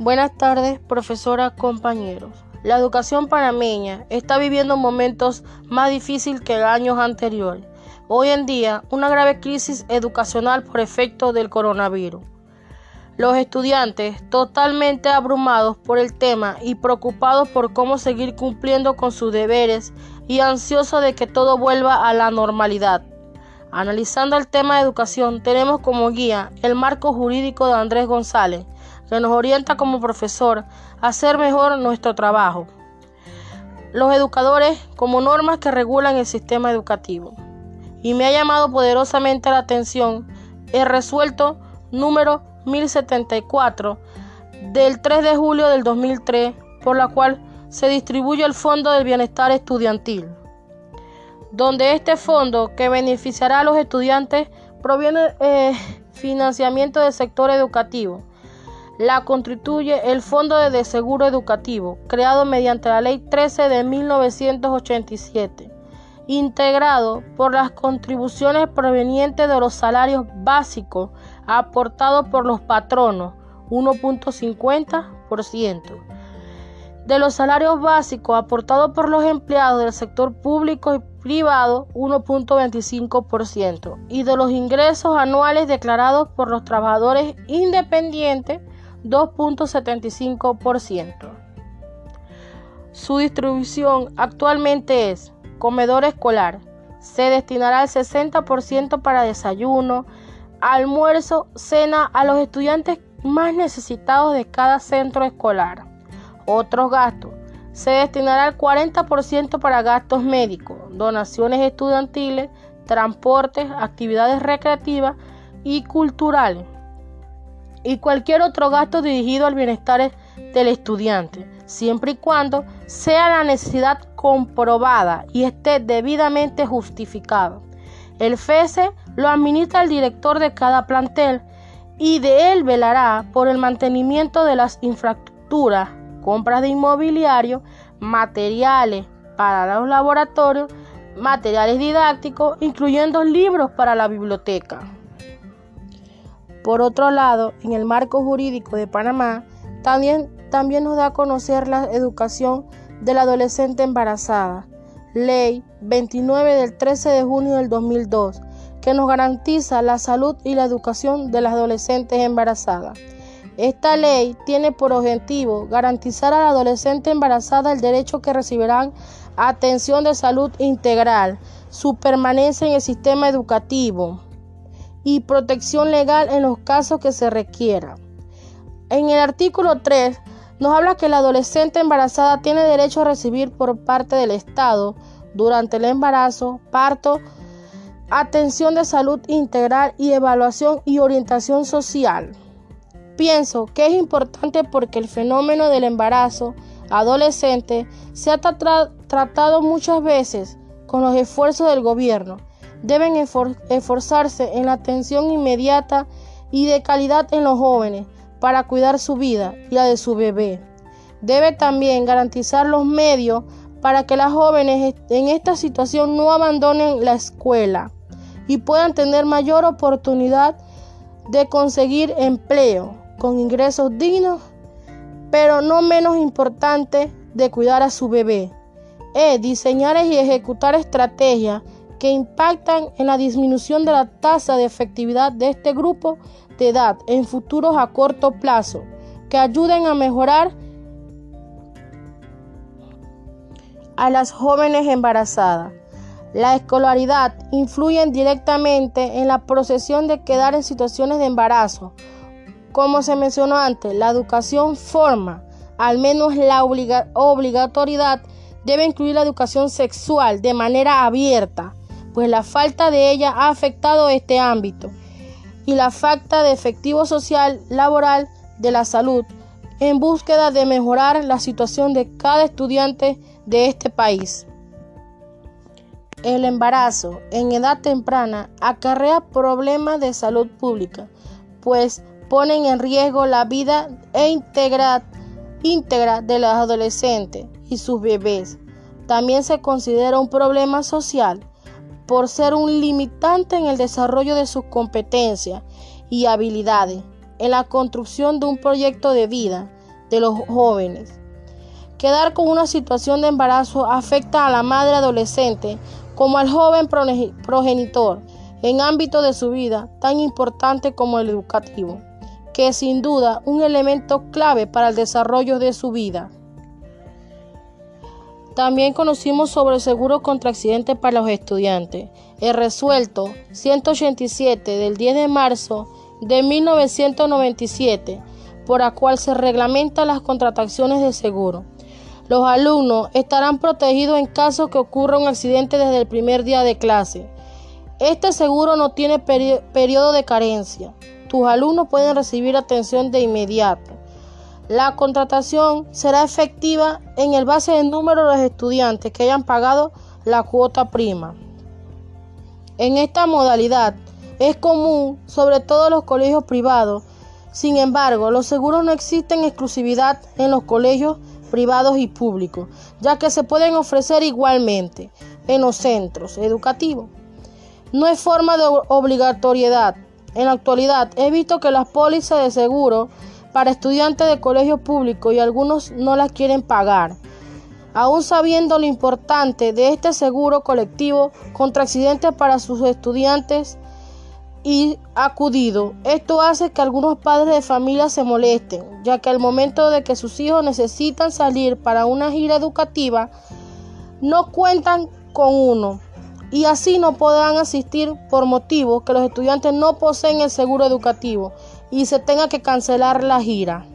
Buenas tardes, profesora, compañeros. La educación panameña está viviendo momentos más difíciles que años anteriores. Hoy en día, una grave crisis educacional por efecto del coronavirus. Los estudiantes, totalmente abrumados por el tema y preocupados por cómo seguir cumpliendo con sus deberes y ansiosos de que todo vuelva a la normalidad. Analizando el tema de educación, tenemos como guía el marco jurídico de Andrés González, que nos orienta como profesor a hacer mejor nuestro trabajo. Los educadores como normas que regulan el sistema educativo. Y me ha llamado poderosamente la atención el resuelto número 1074 del 3 de julio del 2003, por la cual se distribuye el Fondo del Bienestar Estudiantil, donde este fondo que beneficiará a los estudiantes proviene eh, financiamiento del sector educativo la constituye el Fondo de Seguro Educativo, creado mediante la Ley 13 de 1987, integrado por las contribuciones provenientes de los salarios básicos aportados por los patronos, 1.50%, de los salarios básicos aportados por los empleados del sector público y privado 1.25% y de los ingresos anuales declarados por los trabajadores independientes 2.75%. Su distribución actualmente es comedor escolar. Se destinará el 60% para desayuno, almuerzo, cena a los estudiantes más necesitados de cada centro escolar. Otros gastos. Se destinará el 40% para gastos médicos, donaciones estudiantiles, transportes, actividades recreativas y culturales y cualquier otro gasto dirigido al bienestar del estudiante, siempre y cuando sea la necesidad comprobada y esté debidamente justificada. El FESE lo administra el director de cada plantel y de él velará por el mantenimiento de las infraestructuras, compras de inmobiliario, materiales para los laboratorios, materiales didácticos, incluyendo libros para la biblioteca. Por otro lado, en el marco jurídico de Panamá, también, también nos da a conocer la educación de la adolescente embarazada, Ley 29 del 13 de junio del 2002, que nos garantiza la salud y la educación de las adolescentes embarazadas. Esta ley tiene por objetivo garantizar a la adolescente embarazada el derecho que recibirán atención de salud integral, su permanencia en el sistema educativo, y protección legal en los casos que se requiera. En el artículo 3 nos habla que la adolescente embarazada tiene derecho a recibir por parte del Estado durante el embarazo, parto, atención de salud integral y evaluación y orientación social. Pienso que es importante porque el fenómeno del embarazo adolescente se ha tratado muchas veces con los esfuerzos del gobierno deben esforzarse en la atención inmediata y de calidad en los jóvenes para cuidar su vida y la de su bebé. Debe también garantizar los medios para que las jóvenes en esta situación no abandonen la escuela y puedan tener mayor oportunidad de conseguir empleo con ingresos dignos, pero no menos importante de cuidar a su bebé. Es diseñar y ejecutar estrategias que impactan en la disminución de la tasa de efectividad de este grupo de edad en futuros a corto plazo, que ayuden a mejorar a las jóvenes embarazadas. La escolaridad influye directamente en la procesión de quedar en situaciones de embarazo. Como se mencionó antes, la educación forma, al menos la obligatoriedad debe incluir la educación sexual de manera abierta, pues la falta de ella ha afectado este ámbito y la falta de efectivo social laboral de la salud en búsqueda de mejorar la situación de cada estudiante de este país. El embarazo en edad temprana acarrea problemas de salud pública, pues ponen en riesgo la vida e íntegra de los adolescentes y sus bebés. También se considera un problema social por ser un limitante en el desarrollo de sus competencias y habilidades, en la construcción de un proyecto de vida, de los jóvenes. Quedar con una situación de embarazo afecta a la madre adolescente como al joven progenitor en ámbito de su vida tan importante como el educativo, que es sin duda un elemento clave para el desarrollo de su vida. También conocimos sobre el seguro contra accidentes para los estudiantes, el resuelto 187 del 10 de marzo de 1997, por la cual se reglamentan las contrataciones de seguro. Los alumnos estarán protegidos en caso que ocurra un accidente desde el primer día de clase. Este seguro no tiene periodo de carencia. Tus alumnos pueden recibir atención de inmediato. La contratación será efectiva en el base del número de los estudiantes que hayan pagado la cuota prima. En esta modalidad es común sobre todo en los colegios privados. Sin embargo, los seguros no existen exclusividad en los colegios privados y públicos, ya que se pueden ofrecer igualmente en los centros educativos. No es forma de obligatoriedad. En la actualidad he visto que las pólizas de seguro para estudiantes de colegios públicos y algunos no las quieren pagar. Aún sabiendo lo importante de este seguro colectivo contra accidentes para sus estudiantes y acudido, esto hace que algunos padres de familia se molesten, ya que al momento de que sus hijos necesitan salir para una gira educativa, no cuentan con uno y así no podrán asistir por motivos que los estudiantes no poseen el seguro educativo y se tenga que cancelar la gira.